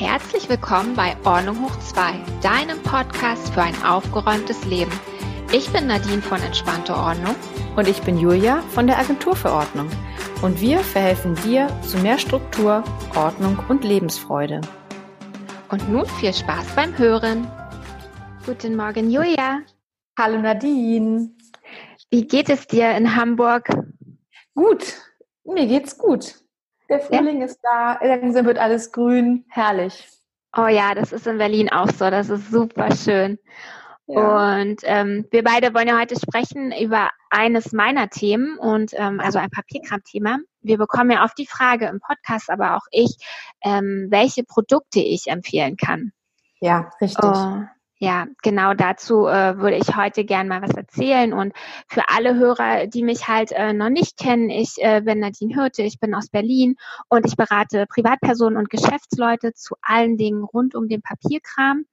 Herzlich willkommen bei Ordnung hoch 2, deinem Podcast für ein aufgeräumtes Leben. Ich bin Nadine von Entspannte Ordnung. Und ich bin Julia von der Agentur für Ordnung. Und wir verhelfen dir zu mehr Struktur, Ordnung und Lebensfreude. Und nun viel Spaß beim Hören. Guten Morgen, Julia. Hallo Nadine. Wie geht es dir in Hamburg? Gut, mir geht's gut. Der Frühling ja. ist da, langsam wird alles grün, herrlich. Oh ja, das ist in Berlin auch so, das ist super schön. Ja. Und ähm, wir beide wollen ja heute sprechen über eines meiner Themen und ähm, also ein Papierkram-Thema. Wir bekommen ja oft die Frage im Podcast, aber auch ich, ähm, welche Produkte ich empfehlen kann. Ja, richtig. Oh, ja, genau dazu äh, würde ich heute gern mal was erzählen. Und für alle Hörer, die mich halt äh, noch nicht kennen, ich äh, bin Nadine Hürte, ich bin aus Berlin und ich berate Privatpersonen und Geschäftsleute zu allen Dingen rund um den Papierkram.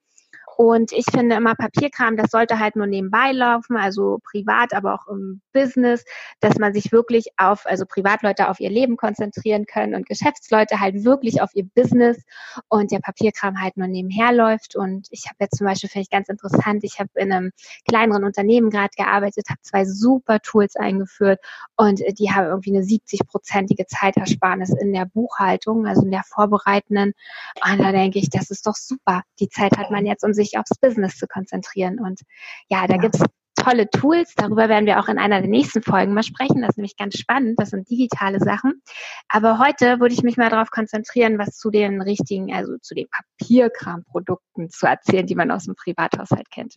Und ich finde immer Papierkram, das sollte halt nur nebenbei laufen, also privat, aber auch im Business, dass man sich wirklich auf, also Privatleute auf ihr Leben konzentrieren können und Geschäftsleute halt wirklich auf ihr Business und der Papierkram halt nur nebenher läuft. Und ich habe jetzt zum Beispiel, finde ich ganz interessant, ich habe in einem kleineren Unternehmen gerade gearbeitet, habe zwei super Tools eingeführt und die haben irgendwie eine 70-prozentige Zeitersparnis in der Buchhaltung, also in der vorbereitenden. Und da denke ich, das ist doch super. Die Zeit hat man jetzt, um sich sich aufs Business zu konzentrieren. Und ja, da ja. gibt's tolle Tools. Darüber werden wir auch in einer der nächsten Folgen mal sprechen. Das ist nämlich ganz spannend. Das sind digitale Sachen. Aber heute würde ich mich mal darauf konzentrieren, was zu den richtigen, also zu den Papierkramprodukten zu erzählen, die man aus dem Privathaushalt kennt.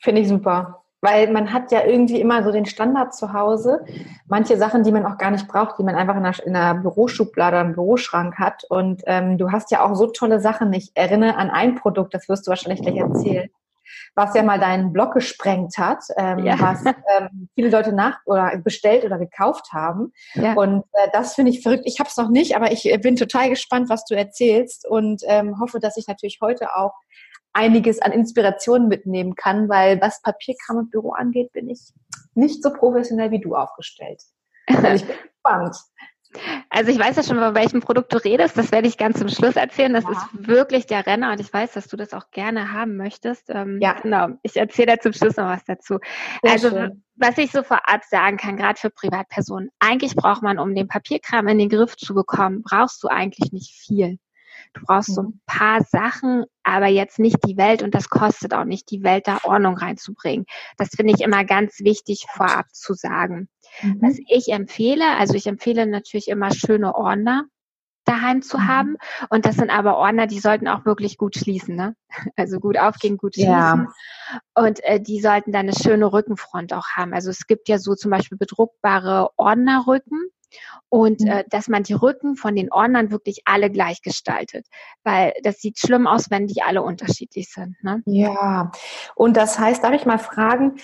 Finde ich super. Weil man hat ja irgendwie immer so den Standard zu Hause. Manche Sachen, die man auch gar nicht braucht, die man einfach in einer, in einer Büroschublade einem Büroschrank hat. Und ähm, du hast ja auch so tolle Sachen. Ich erinnere an ein Produkt, das wirst du wahrscheinlich gleich erzählen, was ja mal deinen Blog gesprengt hat, ähm, ja. was ähm, viele Leute nach oder bestellt oder gekauft haben. Ja. Und äh, das finde ich verrückt. Ich habe es noch nicht, aber ich äh, bin total gespannt, was du erzählst und ähm, hoffe, dass ich natürlich heute auch einiges an Inspirationen mitnehmen kann, weil was Papierkram und Büro angeht, bin ich nicht so professionell wie du aufgestellt. Also ich bin gespannt. Also ich weiß ja schon, von welchem Produkt du redest. Das werde ich ganz zum Schluss erzählen. Das ja. ist wirklich der Renner und ich weiß, dass du das auch gerne haben möchtest. Ähm, ja. Genau. Ich erzähle da zum Schluss noch was dazu. Sehr also schön. was ich so vorab sagen kann, gerade für Privatpersonen, eigentlich braucht man, um den Papierkram in den Griff zu bekommen, brauchst du eigentlich nicht viel. Du brauchst so ein mhm. paar Sachen, aber jetzt nicht die Welt und das kostet auch nicht, die Welt da Ordnung reinzubringen. Das finde ich immer ganz wichtig vorab zu sagen. Mhm. Was ich empfehle, also ich empfehle natürlich immer schöne Ordner daheim zu mhm. haben. Und das sind aber Ordner, die sollten auch wirklich gut schließen, ne? Also gut aufgehen, gut schließen. Ja. Und äh, die sollten dann eine schöne Rückenfront auch haben. Also es gibt ja so zum Beispiel bedruckbare Ordnerrücken und mhm. äh, dass man die Rücken von den Ordnern wirklich alle gleich gestaltet, weil das sieht schlimm aus, wenn die alle unterschiedlich sind. Ne? Ja, und das heißt, darf ich mal fragen,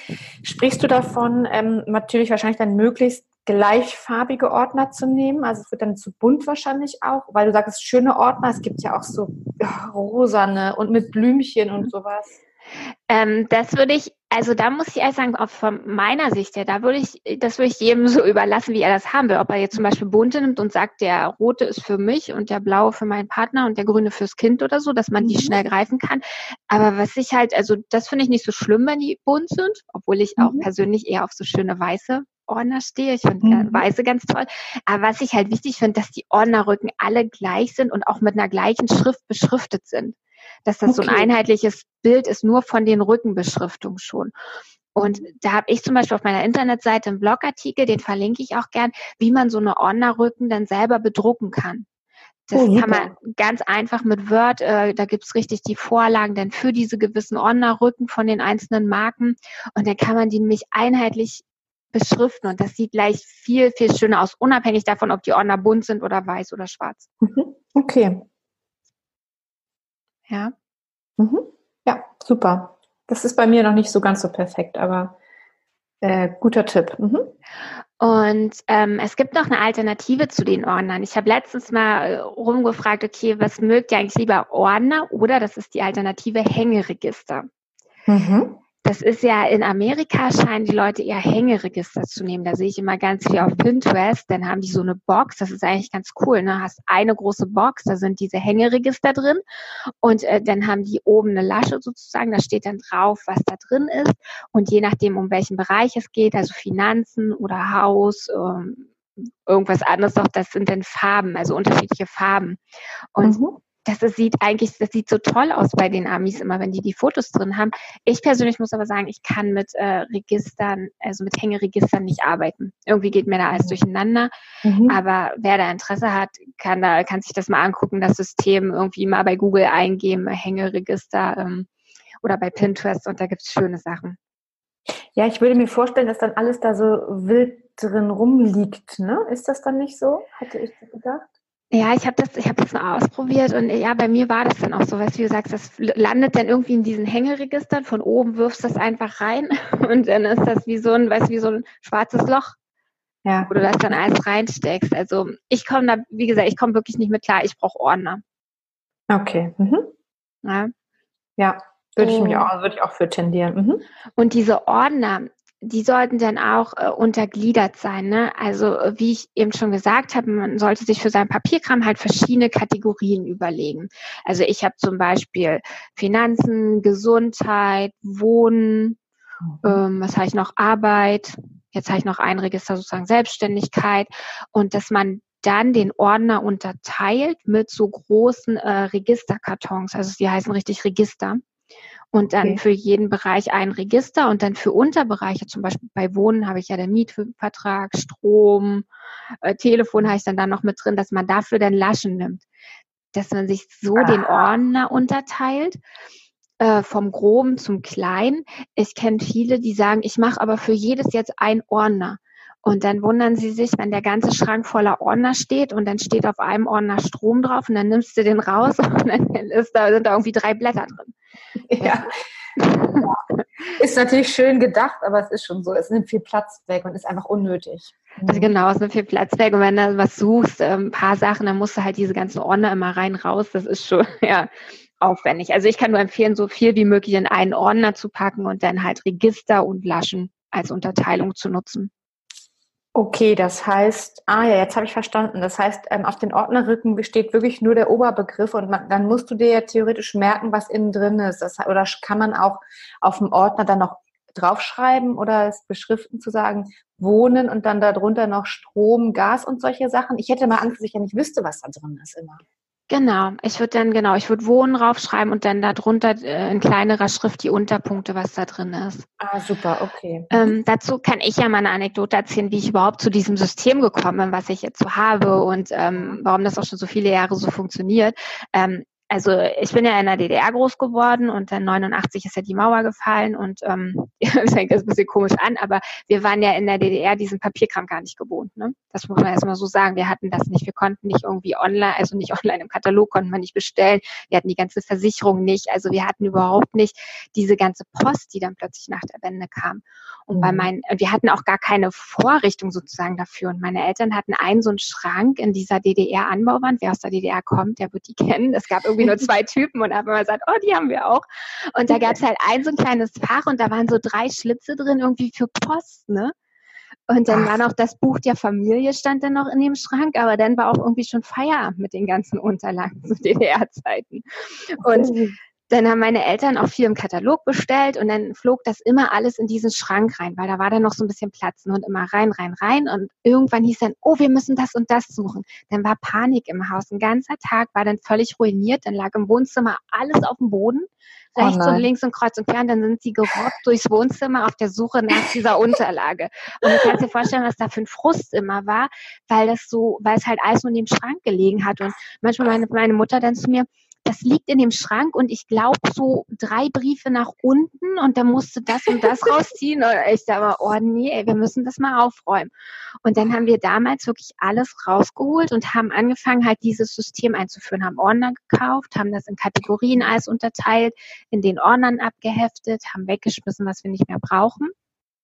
sprichst du davon, ähm, natürlich wahrscheinlich dann möglichst gleichfarbige Ordner zu nehmen. Also es wird dann zu bunt wahrscheinlich auch, weil du sagst, schöne Ordner, es gibt ja auch so ja, rosane und mit Blümchen und sowas. Ähm, das würde ich, also da muss ich erst sagen, auch von meiner Sicht her, da würde ich, das würde ich jedem so überlassen, wie er das haben will. Ob er jetzt zum Beispiel bunte nimmt und sagt, der rote ist für mich und der blaue für meinen Partner und der grüne fürs Kind oder so, dass man die mhm. schnell greifen kann. Aber was ich halt, also das finde ich nicht so schlimm, wenn die bunt sind, obwohl ich auch mhm. persönlich eher auf so schöne weiße Ordner stehe. Ich finde mhm. Weiße ganz toll. Aber was ich halt wichtig finde, dass die Ordnerrücken alle gleich sind und auch mit einer gleichen Schrift beschriftet sind dass das okay. so ein einheitliches Bild ist, nur von den Rückenbeschriftungen schon. Und da habe ich zum Beispiel auf meiner Internetseite einen Blogartikel, den verlinke ich auch gern, wie man so eine Ordnerrücken dann selber bedrucken kann. Das oh, kann man ganz einfach mit Word, äh, da gibt's richtig die Vorlagen dann für diese gewissen Ordnerrücken von den einzelnen Marken. Und dann kann man die nämlich einheitlich beschriften und das sieht gleich viel, viel schöner aus, unabhängig davon, ob die Ordner bunt sind oder weiß oder schwarz. Mhm. Okay. Ja. Mhm. Ja, super. Das ist bei mir noch nicht so ganz so perfekt, aber äh, guter Tipp. Mhm. Und ähm, es gibt noch eine Alternative zu den Ordnern. Ich habe letztens mal äh, rumgefragt, okay, was mögt ihr eigentlich lieber Ordner oder das ist die Alternative Hängeregister. Mhm. Das ist ja in Amerika scheinen die Leute eher Hängeregister zu nehmen. Da sehe ich immer ganz viel auf Pinterest. Dann haben die so eine Box. Das ist eigentlich ganz cool. Ne? Hast eine große Box, da sind diese Hängeregister drin. Und äh, dann haben die oben eine Lasche sozusagen. Da steht dann drauf, was da drin ist. Und je nachdem, um welchen Bereich es geht, also Finanzen oder Haus, ähm, irgendwas anderes noch, das sind dann Farben, also unterschiedliche Farben. Und mhm das sieht eigentlich, das sieht so toll aus bei den Amis immer, wenn die die Fotos drin haben. Ich persönlich muss aber sagen, ich kann mit äh, Registern, also mit Hängeregistern nicht arbeiten. Irgendwie geht mir da alles mhm. durcheinander. Mhm. Aber wer da Interesse hat, kann da, kann sich das mal angucken, das System irgendwie mal bei Google eingeben, Hängeregister ähm, oder bei Pinterest und da gibt es schöne Sachen. Ja, ich würde mir vorstellen, dass dann alles da so wild drin rumliegt, ne? Ist das dann nicht so? Hatte ich gedacht? Ja, ich habe das, ich habe das mal ausprobiert und ja, bei mir war das dann auch so, was wie du sagst, das landet dann irgendwie in diesen Hängeregistern. Von oben wirfst das einfach rein und dann ist das wie so ein, weißt wie so ein schwarzes Loch, ja. wo du das dann alles reinsteckst. Also ich komme da, wie gesagt, ich komme wirklich nicht mit klar. Ich brauche Ordner. Okay. Mhm. Ja. ja. Würde ich mich auch, würde ich auch für tendieren. Mhm. Und diese Ordner, die sollten dann auch äh, untergliedert sein. Ne? Also äh, wie ich eben schon gesagt habe, man sollte sich für seinen Papierkram halt verschiedene Kategorien überlegen. Also ich habe zum Beispiel Finanzen, Gesundheit, Wohnen, mhm. ähm, was habe ich noch, Arbeit. Jetzt habe ich noch ein Register sozusagen Selbstständigkeit und dass man dann den Ordner unterteilt mit so großen äh, Registerkartons. Also die heißen richtig Register und dann okay. für jeden Bereich ein Register und dann für Unterbereiche, zum Beispiel bei Wohnen habe ich ja den Mietvertrag, Strom, äh, Telefon habe ich dann da noch mit drin, dass man dafür dann Laschen nimmt. Dass man sich so ah. den Ordner unterteilt, äh, vom Groben zum Kleinen. Ich kenne viele, die sagen, ich mache aber für jedes jetzt ein Ordner. Und dann wundern sie sich, wenn der ganze Schrank voller Ordner steht und dann steht auf einem Ordner Strom drauf und dann nimmst du den raus und dann ist da, sind da irgendwie drei Blätter drin. Ja. Ist natürlich schön gedacht, aber es ist schon so. Es nimmt viel Platz weg und ist einfach unnötig. Also genau, es nimmt viel Platz weg. Und wenn du was suchst, ähm, ein paar Sachen, dann musst du halt diese ganzen Ordner immer rein, raus. Das ist schon, ja, aufwendig. Also ich kann nur empfehlen, so viel wie möglich in einen Ordner zu packen und dann halt Register und Laschen als Unterteilung zu nutzen. Okay, das heißt, ah ja, jetzt habe ich verstanden. Das heißt, ähm, auf den Ordnerrücken besteht wirklich nur der Oberbegriff und man, dann musst du dir ja theoretisch merken, was innen drin ist. Das, oder kann man auch auf dem Ordner dann noch draufschreiben oder es beschriften zu sagen, Wohnen und dann darunter noch Strom, Gas und solche Sachen? Ich hätte mal Angst, dass ich ja nicht wüsste, was da drin ist immer. Genau, ich würde dann, genau, ich würde Wohnen raufschreiben und dann darunter äh, in kleinerer Schrift die Unterpunkte, was da drin ist. Ah, super, okay. Ähm, dazu kann ich ja mal eine Anekdote erzählen, wie ich überhaupt zu diesem System gekommen bin, was ich jetzt so habe und ähm, warum das auch schon so viele Jahre so funktioniert. Ähm, also ich bin ja in der DDR groß geworden und dann 89 ist ja die Mauer gefallen und ähm, das fängt jetzt ein bisschen komisch an, aber wir waren ja in der DDR diesen Papierkram gar nicht gewohnt. Ne? Das muss man erstmal so sagen. Wir hatten das nicht. Wir konnten nicht irgendwie online, also nicht online im Katalog konnten wir nicht bestellen. Wir hatten die ganze Versicherung nicht. Also wir hatten überhaupt nicht diese ganze Post, die dann plötzlich nach der Wende kam. Und mhm. bei meinen, wir hatten auch gar keine Vorrichtung sozusagen dafür. Und meine Eltern hatten einen so einen Schrank in dieser DDR-Anbauwand. Wer aus der DDR kommt, der wird die kennen. Es gab irgendwie irgendwie nur zwei Typen und haben immer gesagt, oh, die haben wir auch. Und da gab es halt ein so ein kleines Fach und da waren so drei Schlitze drin irgendwie für Post, ne? Und dann Ach. war noch das Buch der Familie stand dann noch in dem Schrank, aber dann war auch irgendwie schon Feierabend mit den ganzen Unterlagen zu DDR-Zeiten. Und okay dann haben meine Eltern auch viel im Katalog bestellt und dann flog das immer alles in diesen Schrank rein, weil da war dann noch so ein bisschen Platz und immer rein, rein, rein und irgendwann hieß dann, oh, wir müssen das und das suchen. Dann war Panik im Haus. Ein ganzer Tag war dann völlig ruiniert, dann lag im Wohnzimmer alles auf dem Boden, oh rechts oh und links und kreuz und quer, und dann sind sie gerobbt durchs Wohnzimmer auf der Suche nach dieser Unterlage. Und du kannst dir vorstellen, was da für ein Frust immer war, weil das so, weil es halt alles nur in dem Schrank gelegen hat und manchmal meine, meine Mutter dann zu mir, das liegt in dem Schrank und ich glaube so drei Briefe nach unten und da musste das und das rausziehen. Und ich sage mal, oh nee, ey, wir müssen das mal aufräumen. Und dann haben wir damals wirklich alles rausgeholt und haben angefangen, halt dieses System einzuführen, haben Ordner gekauft, haben das in Kategorien alles unterteilt, in den Ordnern abgeheftet, haben weggeschmissen, was wir nicht mehr brauchen.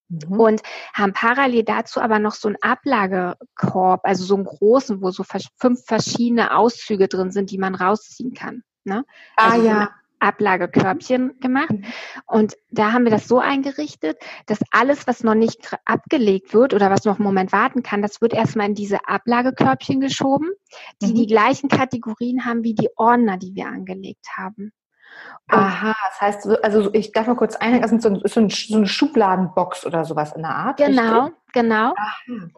Mhm. Und haben parallel dazu aber noch so einen Ablagekorb, also so einen großen, wo so fünf verschiedene Auszüge drin sind, die man rausziehen kann. Ne? Ah also ja. Ablagekörbchen gemacht. Mhm. Und da haben wir das so eingerichtet, dass alles, was noch nicht abgelegt wird oder was noch einen Moment warten kann, das wird erstmal in diese Ablagekörbchen geschoben, die mhm. die gleichen Kategorien haben wie die Ordner, die wir angelegt haben. Und Aha, das heißt, also ich darf mal kurz einhaken, das ist so, ein, so, eine Schubladenbox oder sowas in der Art. Genau, richtig? genau. Mhm.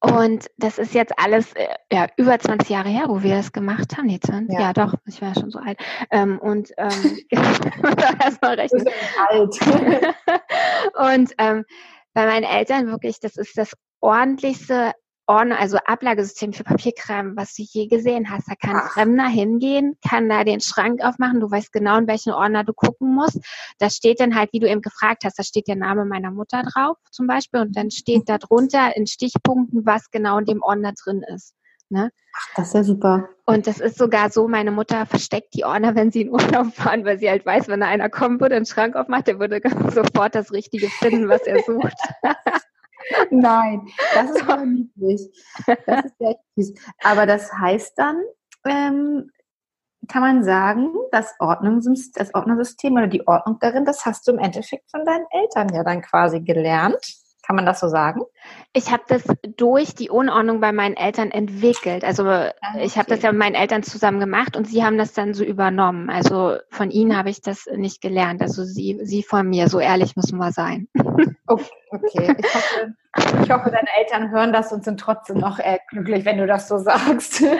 Und das ist jetzt alles äh, ja, über 20 Jahre her, wo wir das gemacht haben. Nee, 20, ja. ja doch, ich war ja schon so alt. Ähm, und ähm, erstmal rechnen. alt. und ähm, bei meinen Eltern wirklich, das ist das ordentlichste Ordner, also Ablagesystem für Papierkram, was du je gesehen hast. Da kann Ach. Fremder hingehen, kann da den Schrank aufmachen, du weißt genau, in welchen Ordner du gucken musst. Da steht dann halt, wie du eben gefragt hast, da steht der Name meiner Mutter drauf zum Beispiel und dann steht da drunter in Stichpunkten, was genau in dem Ordner drin ist. Ne? Ach, das ist ja super. Und das ist sogar so, meine Mutter versteckt die Ordner, wenn sie in Urlaub fahren, weil sie halt weiß, wenn da einer kommen würde, den Schrank aufmacht, der würde sofort das Richtige finden, was er sucht. Nein, das ist aber niedlich. Das ist echt süß. Aber das heißt dann, ähm, kann man sagen, das, Ordnungssystem, das Ordnungssystem oder die Ordnung darin, das hast du im Endeffekt von deinen Eltern ja dann quasi gelernt. Kann man das so sagen? Ich habe das durch die Unordnung bei meinen Eltern entwickelt. Also okay. Ah, ich habe das ja mit meinen Eltern zusammen gemacht und sie haben das dann so übernommen. Also von ihnen habe ich das nicht gelernt. Also sie, sie von mir, so ehrlich müssen wir sein. Okay, okay. Ich hoffe, ich hoffe, deine Eltern hören das und sind trotzdem noch äh, glücklich, wenn du das so sagst.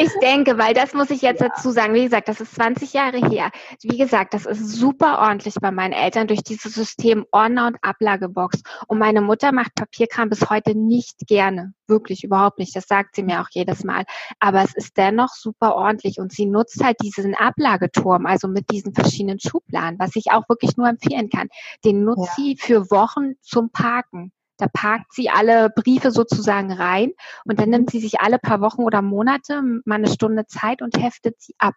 Ich denke, weil das muss ich jetzt ja. dazu sagen. Wie gesagt, das ist 20 Jahre her. Wie gesagt, das ist super ordentlich bei meinen Eltern durch dieses System Ordner und Ablagebox. Und meine Mutter macht Papierkram bis heute nicht gerne. Wirklich überhaupt nicht. Das sagt sie mir auch jedes Mal. Aber es ist dennoch super ordentlich und sie nutzt halt diesen Ablageturm, also mit diesen verschiedenen Schubladen, was ich auch wirklich nur empfehlen kann. Den nutzt ja. sie für Wochen zum Parken. Da parkt sie alle Briefe sozusagen rein und dann nimmt sie sich alle paar Wochen oder Monate mal eine Stunde Zeit und heftet sie ab.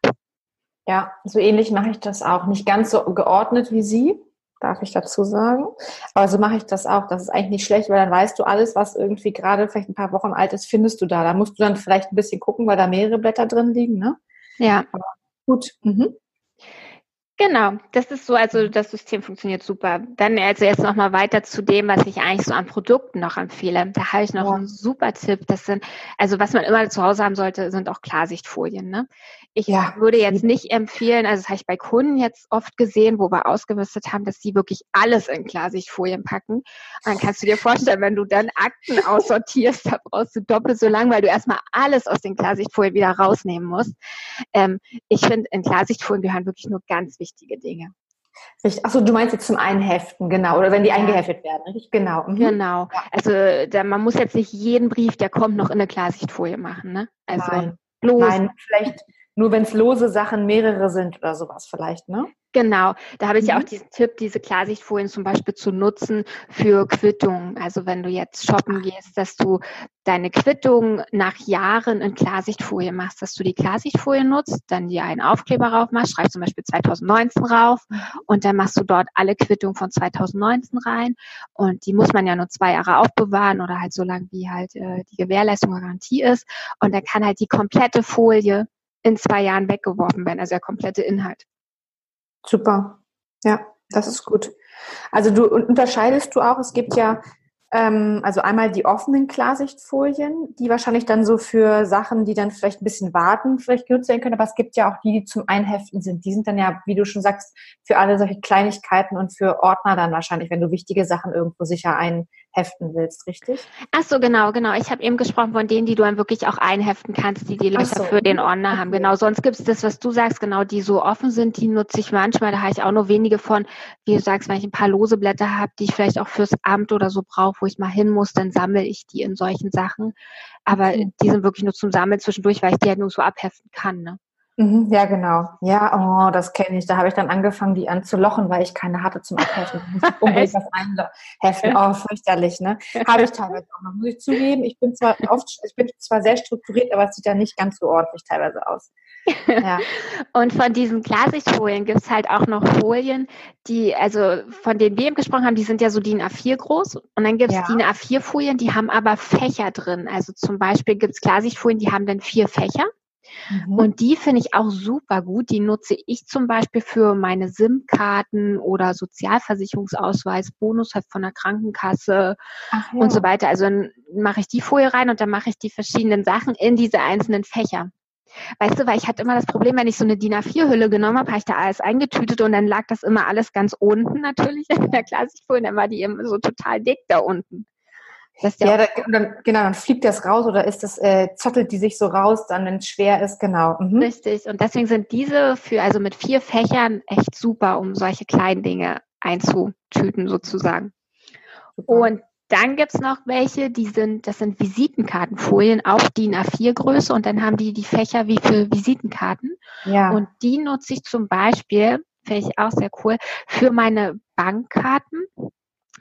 Ja, so ähnlich mache ich das auch. Nicht ganz so geordnet wie Sie, darf ich dazu sagen. Aber so mache ich das auch. Das ist eigentlich nicht schlecht, weil dann weißt du alles, was irgendwie gerade vielleicht ein paar Wochen alt ist, findest du da. Da musst du dann vielleicht ein bisschen gucken, weil da mehrere Blätter drin liegen, ne? Ja. Aber gut. Mhm. Genau, das ist so, also das System funktioniert super. Dann also jetzt nochmal weiter zu dem, was ich eigentlich so an Produkten noch empfehle. Da habe ich noch ja. einen super Tipp. Das sind, also was man immer zu Hause haben sollte, sind auch Klarsichtfolien. Ne? Ich ja. würde jetzt nicht empfehlen, also das habe ich bei Kunden jetzt oft gesehen, wo wir ausgerüstet haben, dass die wirklich alles in Klarsichtfolien packen. Und dann kannst du dir vorstellen, wenn du dann Akten aussortierst, da brauchst du doppelt so lang, weil du erstmal alles aus den Klarsichtfolien wieder rausnehmen musst. Ähm, ich finde, in Klarsichtfolien gehören wirklich nur ganz wichtige Dinge. Achso, du meinst jetzt zum Einheften, genau, oder wenn die ja. eingeheftet werden, richtig? Genau. Mhm. Genau. Also da, man muss jetzt nicht jeden Brief, der kommt, noch in eine Klarsichtfolie machen, ne? Also Nein. bloß. Nein, vielleicht nur wenn es lose Sachen mehrere sind oder sowas vielleicht, ne? Genau, da habe ich mhm. ja auch mhm. diesen Tipp, diese Klarsichtfolien zum Beispiel zu nutzen für Quittungen. Also wenn du jetzt shoppen gehst, dass du deine Quittung nach Jahren in Klarsichtfolie machst, dass du die Klarsichtfolie nutzt, dann dir einen Aufkleber rauf machst, schreibst zum Beispiel 2019 rauf mhm. und dann machst du dort alle Quittungen von 2019 rein und die muss man ja nur zwei Jahre aufbewahren oder halt so lange wie halt äh, die Gewährleistung Garantie ist und dann kann halt die komplette Folie in zwei Jahren weggeworfen werden, also der komplette Inhalt. Super. Ja, das ist gut. Also du unterscheidest du auch, es gibt ja ähm, also einmal die offenen Klarsichtfolien, die wahrscheinlich dann so für Sachen, die dann vielleicht ein bisschen warten, vielleicht genutzt werden können, aber es gibt ja auch die, die zum Einheften sind. Die sind dann ja, wie du schon sagst, für alle solche Kleinigkeiten und für Ordner dann wahrscheinlich, wenn du wichtige Sachen irgendwo sicher ein heften willst, richtig? Ach so, genau, genau. Ich habe eben gesprochen von denen, die du dann wirklich auch einheften kannst, die die Leute so. für den Ordner haben. Genau, sonst gibt es das, was du sagst, genau, die so offen sind, die nutze ich manchmal. Da habe ich auch nur wenige von, wie du sagst, wenn ich ein paar lose Blätter habe, die ich vielleicht auch fürs Amt oder so brauche, wo ich mal hin muss, dann sammle ich die in solchen Sachen. Aber die sind wirklich nur zum Sammeln zwischendurch, weil ich die halt nur so abheften kann. Ne? Mhm, ja, genau. Ja, oh, das kenne ich. Da habe ich dann angefangen, die anzulochen, weil ich keine hatte zum Abheften. Unbedingt was einheften. Oh, fürchterlich, ne? Habe ich teilweise auch noch, muss ich zugeben. Ich bin zwar oft, ich bin zwar sehr strukturiert, aber es sieht ja nicht ganz so ordentlich teilweise aus. Ja. Und von diesen Klarsichtfolien gibt es halt auch noch Folien, die, also von denen wir eben gesprochen haben, die sind ja so DIN A4 groß. Und dann gibt es ja. DIN A4-Folien, die haben aber Fächer drin. Also zum Beispiel gibt es Klarsichtfolien, die haben dann vier Fächer. Mhm. Und die finde ich auch super gut. Die nutze ich zum Beispiel für meine SIM-Karten oder Sozialversicherungsausweis, Bonus halt von der Krankenkasse ja. und so weiter. Also dann mache ich die Folie rein und dann mache ich die verschiedenen Sachen in diese einzelnen Fächer. Weißt du, weil ich hatte immer das Problem, wenn ich so eine DIN A4-Hülle genommen habe, habe ich da alles eingetütet und dann lag das immer alles ganz unten natürlich in der Klassikfolie, dann war die immer so total dick da unten. Ja, da, dann, genau, dann fliegt das raus oder ist das, äh, zottelt die sich so raus, dann wenn es schwer ist, genau. Mhm. Richtig. Und deswegen sind diese für, also mit vier Fächern echt super, um solche kleinen Dinge einzutüten sozusagen. Super. Und dann gibt's noch welche, die sind, das sind Visitenkartenfolien, auch DIN A4-Größe und dann haben die die Fächer wie für Visitenkarten. Ja. Und die nutze ich zum Beispiel, finde ich auch sehr cool, für meine Bankkarten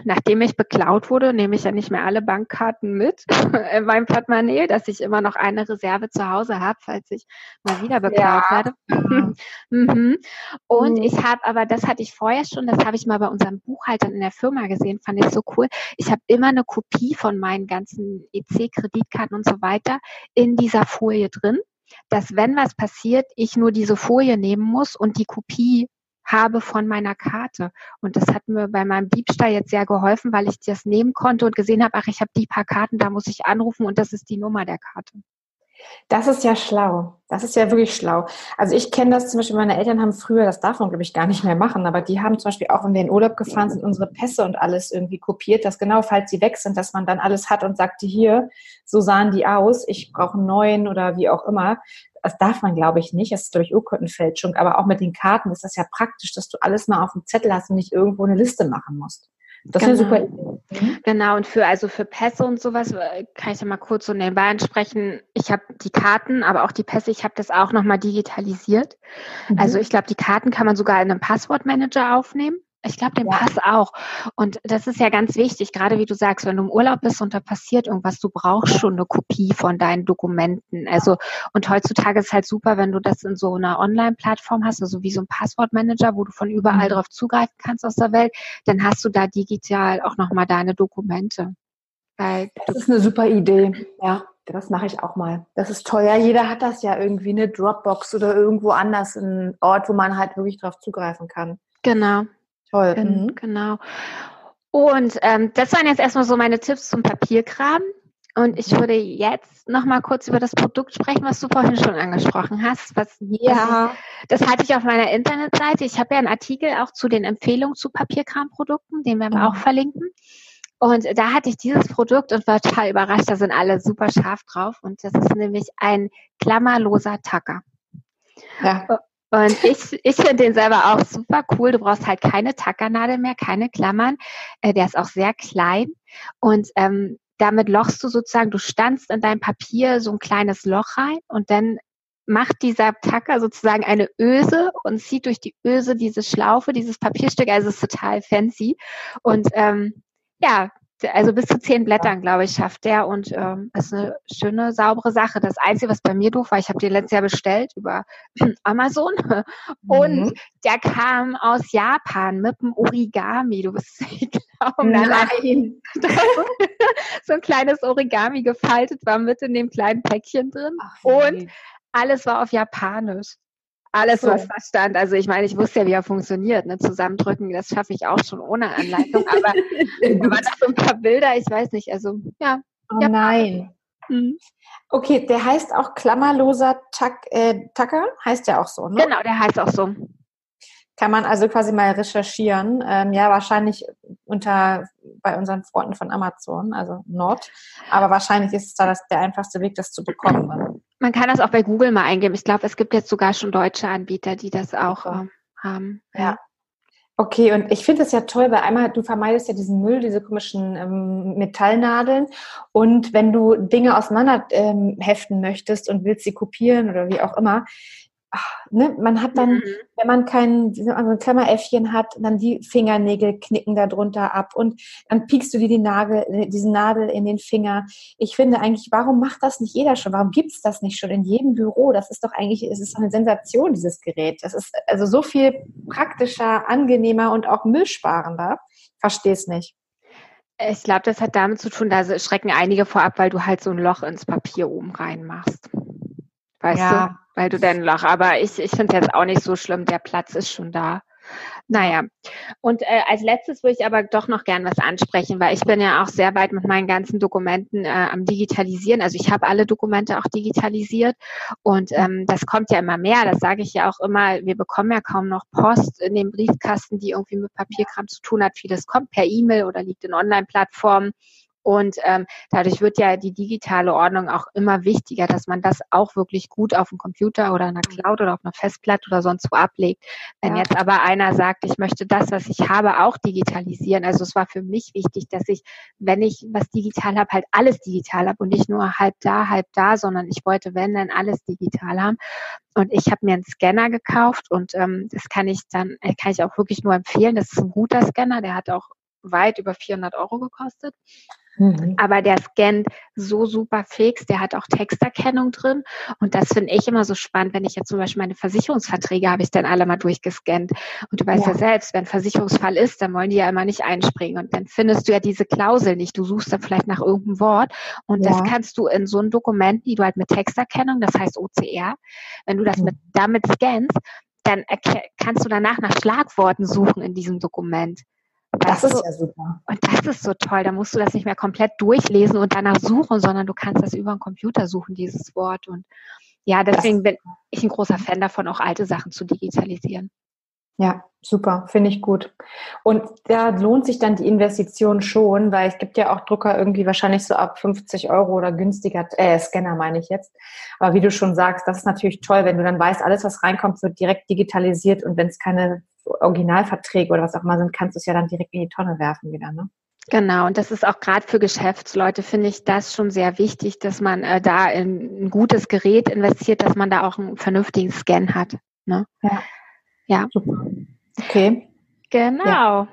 Nachdem ich beklaut wurde, nehme ich ja nicht mehr alle Bankkarten mit in meinem Portemonnaie, dass ich immer noch eine Reserve zu Hause habe, falls ich mal wieder beklaut ja. werde. mhm. Und mhm. ich habe, aber das hatte ich vorher schon, das habe ich mal bei unserem Buchhaltern in der Firma gesehen, fand ich so cool. Ich habe immer eine Kopie von meinen ganzen EC-Kreditkarten und so weiter in dieser Folie drin dass wenn was passiert, ich nur diese Folie nehmen muss und die Kopie habe von meiner Karte. Und das hat mir bei meinem Diebstahl jetzt sehr geholfen, weil ich das nehmen konnte und gesehen habe, ach, ich habe die paar Karten, da muss ich anrufen und das ist die Nummer der Karte. Das ist ja schlau. Das ist ja wirklich schlau. Also ich kenne das zum Beispiel, meine Eltern haben früher, das darf man glaube ich gar nicht mehr machen, aber die haben zum Beispiel auch, wenn wir in Urlaub gefahren sind, unsere Pässe und alles irgendwie kopiert, dass genau, falls sie weg sind, dass man dann alles hat und sagte, hier, so sahen die aus, ich brauche einen neuen oder wie auch immer das darf man, glaube ich, nicht. Das ist, ich, Urkundenfälschung. Aber auch mit den Karten ist das ja praktisch, dass du alles mal auf dem Zettel hast und nicht irgendwo eine Liste machen musst. Das genau. ist eine super Idee. Mhm. Genau, und für also für Pässe und sowas äh, kann ich ja mal kurz so nebenbei ansprechen. Ich habe die Karten, aber auch die Pässe, ich habe das auch nochmal digitalisiert. Mhm. Also ich glaube, die Karten kann man sogar in einem Passwortmanager aufnehmen. Ich glaube, den ja. Pass auch. Und das ist ja ganz wichtig, gerade wie du sagst, wenn du im Urlaub bist und da passiert irgendwas, du brauchst schon eine Kopie von deinen Dokumenten. Also, und heutzutage ist es halt super, wenn du das in so einer Online-Plattform hast, also wie so ein Passwortmanager, wo du von überall mhm. drauf zugreifen kannst aus der Welt, dann hast du da digital auch nochmal deine Dokumente. Weil das ist eine super Idee, ja. Das mache ich auch mal. Das ist teuer. Jeder hat das ja irgendwie, eine Dropbox oder irgendwo anders, ein Ort, wo man halt wirklich drauf zugreifen kann. Genau, Toll. Mhm. Genau. Und ähm, das waren jetzt erstmal so meine Tipps zum Papierkram. Und ich würde jetzt noch mal kurz über das Produkt sprechen, was du vorhin schon angesprochen hast. Was, ja. Das, das hatte ich auf meiner Internetseite. Ich habe ja einen Artikel auch zu den Empfehlungen zu Papierkramprodukten, den werden wir mhm. auch verlinken. Und da hatte ich dieses Produkt und war total überrascht. Da sind alle super scharf drauf. Und das ist nämlich ein klammerloser Tacker. Ja. Und ich, ich finde den selber auch super cool. Du brauchst halt keine Tackernadel mehr, keine Klammern. Äh, der ist auch sehr klein. Und ähm, damit lochst du sozusagen, du standst in dein Papier so ein kleines Loch rein und dann macht dieser Tacker sozusagen eine Öse und zieht durch die Öse diese Schlaufe, dieses Papierstück. Also es ist total fancy. Und ähm, ja, also bis zu zehn Blättern, glaube ich, schafft der und ähm, ist eine schöne, saubere Sache. Das Einzige, was bei mir doof war, ich habe den letztes Jahr bestellt über Amazon und mhm. der kam aus Japan mit einem Origami. Du bist, ich glaube, nein. so ein kleines Origami gefaltet war mit in dem kleinen Päckchen drin Ach, und alles war auf Japanisch alles, was da stand. Also ich meine, ich wusste ja, wie er funktioniert. Ne? Zusammendrücken, das schaffe ich auch schon ohne Anleitung. Aber da waren noch so ein paar Bilder, ich weiß nicht. Also ja. Oh ja. nein. Mhm. Okay, der heißt auch klammerloser Tack, äh, Tacker, heißt der auch so, ne? Genau, der heißt auch so. Kann man also quasi mal recherchieren. Ähm, ja, wahrscheinlich unter bei unseren Freunden von Amazon, also Nord. Aber wahrscheinlich ist es da das, der einfachste Weg, das zu bekommen. Man kann das auch bei Google mal eingeben. Ich glaube, es gibt jetzt sogar schon deutsche Anbieter, die das auch ähm, haben. Ja. Okay, und ich finde es ja toll, weil einmal du vermeidest ja diesen Müll, diese komischen ähm, Metallnadeln. Und wenn du Dinge auseinander ähm, heften möchtest und willst sie kopieren oder wie auch immer, ach, ne, man hat dann, mhm. wenn man kein also ein Klammeräffchen hat, dann die Fingernägel knicken da drunter ab und dann piekst du dir die Nagel, äh, diesen Nadel in den Finger. Ich finde eigentlich, warum macht das nicht jeder schon? Warum gibt's das nicht schon in jedem Büro? Das ist doch eigentlich, es ist eine Sensation, dieses Gerät. Das ist also so viel praktischer, angenehmer und auch müllsparender. Verstehe es nicht. Ich glaube, das hat damit zu tun, da schrecken einige vorab, weil du halt so ein Loch ins Papier oben reinmachst. Weißt ja. du, weil du dein Loch, aber ich, ich finde es jetzt auch nicht so schlimm, der Platz ist schon da. Naja, und äh, als letztes würde ich aber doch noch gern was ansprechen, weil ich bin ja auch sehr weit mit meinen ganzen Dokumenten äh, am Digitalisieren. Also ich habe alle Dokumente auch digitalisiert und ähm, das kommt ja immer mehr. Das sage ich ja auch immer. Wir bekommen ja kaum noch Post in den Briefkasten, die irgendwie mit Papierkram zu tun hat. Vieles kommt per E-Mail oder liegt in Online-Plattformen. Und ähm, dadurch wird ja die digitale Ordnung auch immer wichtiger, dass man das auch wirklich gut auf dem Computer oder in einer Cloud oder auf einer Festplatte oder sonst wo ablegt. Wenn ja. jetzt aber einer sagt, ich möchte das, was ich habe, auch digitalisieren. Also es war für mich wichtig, dass ich, wenn ich was digital habe, halt alles digital habe und nicht nur halb da, halb da, sondern ich wollte, wenn, dann alles digital haben. Und ich habe mir einen Scanner gekauft und ähm, das kann ich dann, äh, kann ich auch wirklich nur empfehlen. Das ist ein guter Scanner, der hat auch weit über 400 Euro gekostet. Mhm. Aber der scannt so super fix, der hat auch Texterkennung drin. Und das finde ich immer so spannend, wenn ich jetzt zum Beispiel meine Versicherungsverträge habe ich dann alle mal durchgescannt. Und du weißt ja. ja selbst, wenn Versicherungsfall ist, dann wollen die ja immer nicht einspringen. Und dann findest du ja diese Klausel nicht. Du suchst dann vielleicht nach irgendeinem Wort. Und ja. das kannst du in so einem Dokument, die du halt mit Texterkennung, das heißt OCR, wenn du das mhm. mit, damit scannst, dann kannst du danach nach Schlagworten suchen in diesem Dokument. Das ist ja super. Und das ist so toll. Da musst du das nicht mehr komplett durchlesen und danach suchen, sondern du kannst das über den Computer suchen, dieses Wort. Und ja, deswegen bin ich ein großer Fan davon, auch alte Sachen zu digitalisieren. Ja, super, finde ich gut. Und da lohnt sich dann die Investition schon, weil es gibt ja auch Drucker irgendwie wahrscheinlich so ab 50 Euro oder günstiger, äh, Scanner meine ich jetzt. Aber wie du schon sagst, das ist natürlich toll, wenn du dann weißt, alles, was reinkommt, wird direkt digitalisiert und wenn es keine Originalverträge oder was auch immer sind, kannst du es ja dann direkt in die Tonne werfen wieder, ne? Genau, und das ist auch gerade für Geschäftsleute, finde ich das schon sehr wichtig, dass man äh, da in ein gutes Gerät investiert, dass man da auch einen vernünftigen Scan hat. Ne? Ja. Ja. Super. Okay. Genau. Ja.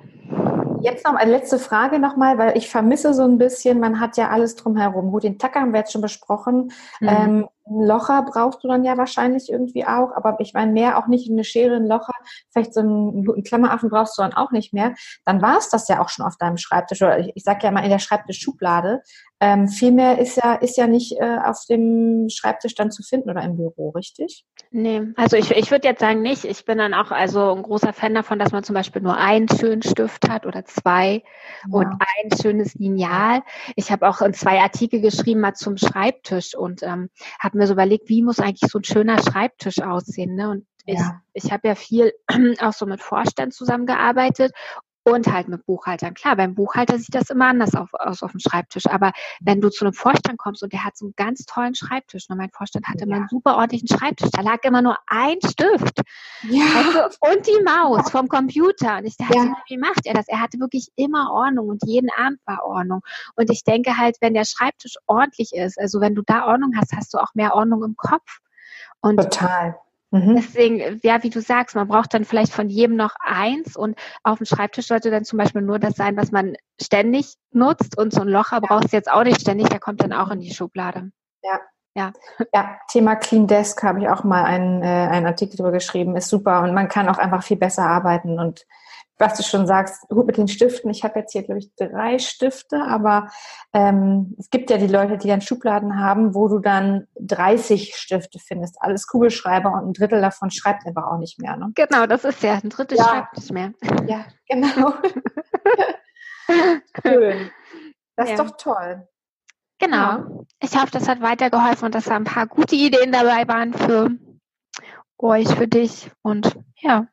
Jetzt noch eine letzte Frage nochmal, weil ich vermisse so ein bisschen, man hat ja alles drumherum. Gut, den Tacker haben wir jetzt schon besprochen. Mhm. Ähm, ein Locher brauchst du dann ja wahrscheinlich irgendwie auch, aber ich meine mehr auch nicht eine Schere, ein Locher, vielleicht so einen, einen Klammeraffen brauchst du dann auch nicht mehr. Dann war es das ja auch schon auf deinem Schreibtisch oder ich, ich sage ja mal in der Schreibtischschublade. Ähm, viel mehr ist ja, ist ja nicht äh, auf dem Schreibtisch dann zu finden oder im Büro, richtig? Nee, also ich, ich würde jetzt sagen nicht. Ich bin dann auch also ein großer Fan davon, dass man zum Beispiel nur einen schönen Stift hat oder zwei ja. und ein schönes Lineal. Ich habe auch zwei Artikel geschrieben mal zum Schreibtisch und ähm, habe mir so überlegt, wie muss eigentlich so ein schöner Schreibtisch aussehen. Ne? Und ich, ja. ich habe ja viel auch so mit Vorstand zusammengearbeitet und halt mit Buchhaltern. Klar, beim Buchhalter sieht das immer anders auf, aus auf dem Schreibtisch. Aber wenn du zu einem Vorstand kommst und der hat so einen ganz tollen Schreibtisch, ne? mein Vorstand hatte ja. immer einen super ordentlichen Schreibtisch, da lag immer nur ein Stift ja. also, und die Maus vom Computer. Und ich dachte, ja. wie macht er das? Er hatte wirklich immer Ordnung und jeden Abend war Ordnung. Und ich denke halt, wenn der Schreibtisch ordentlich ist, also wenn du da Ordnung hast, hast du auch mehr Ordnung im Kopf. Und Total. Mhm. Deswegen, ja, wie du sagst, man braucht dann vielleicht von jedem noch eins und auf dem Schreibtisch sollte dann zum Beispiel nur das sein, was man ständig nutzt und so ein Locher brauchst du jetzt auch nicht ständig, der kommt dann auch in die Schublade. Ja. Ja. ja, Thema Clean Desk habe ich auch mal einen, äh, einen Artikel drüber geschrieben, ist super und man kann auch einfach viel besser arbeiten und was du schon sagst, gut mit den Stiften. Ich habe jetzt hier, glaube ich, drei Stifte, aber ähm, es gibt ja die Leute, die dann Schubladen haben, wo du dann 30 Stifte findest. Alles Kugelschreiber und ein Drittel davon schreibt einfach auch nicht mehr. Ne? Genau, das ist ja, ein Drittel ja. schreibt nicht mehr. Ja, genau. Schön. Das ja. ist doch toll. Genau. Ja. Ich hoffe, das hat weitergeholfen und dass da ein paar gute Ideen dabei waren für euch, für dich und ja.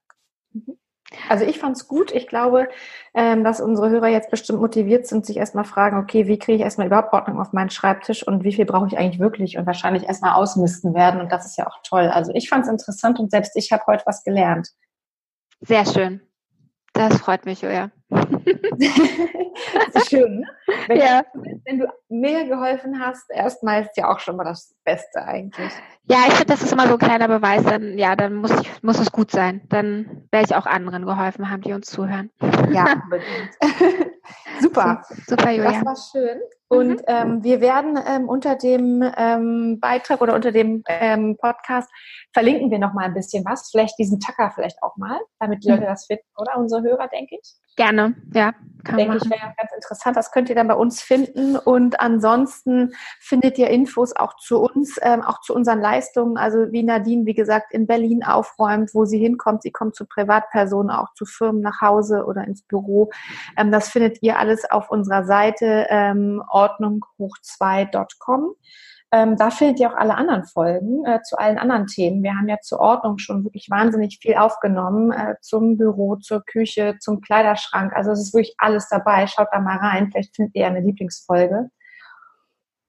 Also ich fand es gut. Ich glaube, ähm, dass unsere Hörer jetzt bestimmt motiviert sind, sich erstmal fragen, okay, wie kriege ich erstmal überhaupt Ordnung auf meinen Schreibtisch und wie viel brauche ich eigentlich wirklich und wahrscheinlich erstmal ausmisten werden. Und das ist ja auch toll. Also ich fand es interessant und selbst ich habe heute was gelernt. Sehr schön. Das freut mich, das ist schön, ne? Wenn, ja. du, wenn du mir geholfen hast, erstmal ist ja auch schon mal das Beste eigentlich. Ja, ich finde, das ist immer so ein kleiner Beweis, dann, ja, dann muss ich, muss es gut sein. Dann werde ich auch anderen geholfen haben, die uns zuhören. Ja, unbedingt. Super. Super, Julia. Das war schön. Und mhm. ähm, wir werden ähm, unter dem ähm, Beitrag oder unter dem ähm, Podcast verlinken wir noch mal ein bisschen was. Vielleicht diesen Tacker vielleicht auch mal, damit die Leute mhm. das finden, oder? Unsere Hörer, denke ich. Gerne, ja. Kann denke ich, wäre ganz interessant. Das könnt ihr dann dann bei uns finden. Und ansonsten findet ihr Infos auch zu uns, ähm, auch zu unseren Leistungen. Also wie Nadine, wie gesagt, in Berlin aufräumt, wo sie hinkommt. Sie kommt zu Privatpersonen, auch zu Firmen nach Hause oder ins Büro. Ähm, das findet ihr alles auf unserer Seite ähm, ordnunghoch2.com. Ähm, da findet ihr auch alle anderen Folgen äh, zu allen anderen Themen. Wir haben ja zur Ordnung schon wirklich wahnsinnig viel aufgenommen, äh, zum Büro, zur Küche, zum Kleiderschrank. Also es ist wirklich alles dabei. Schaut da mal rein. Vielleicht findet ihr eine Lieblingsfolge.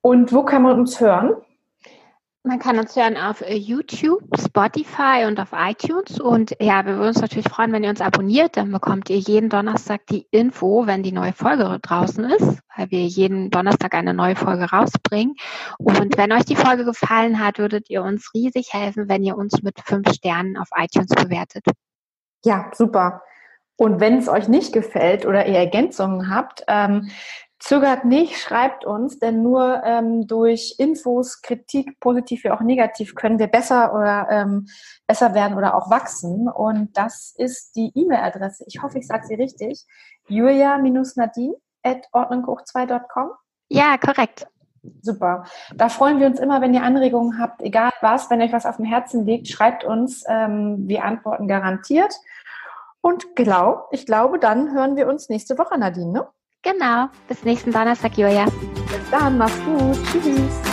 Und wo kann man uns hören? Man kann uns hören auf äh, YouTube, Spotify und auf iTunes. Und ja, wir würden uns natürlich freuen, wenn ihr uns abonniert. Dann bekommt ihr jeden Donnerstag die Info, wenn die neue Folge draußen ist, weil wir jeden Donnerstag eine neue Folge rausbringen. Und wenn euch die Folge gefallen hat, würdet ihr uns riesig helfen, wenn ihr uns mit fünf Sternen auf iTunes bewertet. Ja, super. Und wenn es euch nicht gefällt oder ihr Ergänzungen habt, ähm, Zögert nicht, schreibt uns, denn nur ähm, durch Infos, Kritik, positiv wie auch negativ, können wir besser oder ähm, besser werden oder auch wachsen. Und das ist die E-Mail-Adresse. Ich hoffe, ich sage sie richtig. Julia-Nadine at ordnunghoch2.com. Ja, korrekt. Super. Da freuen wir uns immer, wenn ihr Anregungen habt, egal was, wenn euch was auf dem Herzen liegt, schreibt uns. Ähm, wir antworten garantiert. Und glaub, ich glaube, dann hören wir uns nächste Woche, Nadine. Ne? Genau. Bis nächsten Donnerstag, Julia. Bis dann. Mach's gut. Tschüss.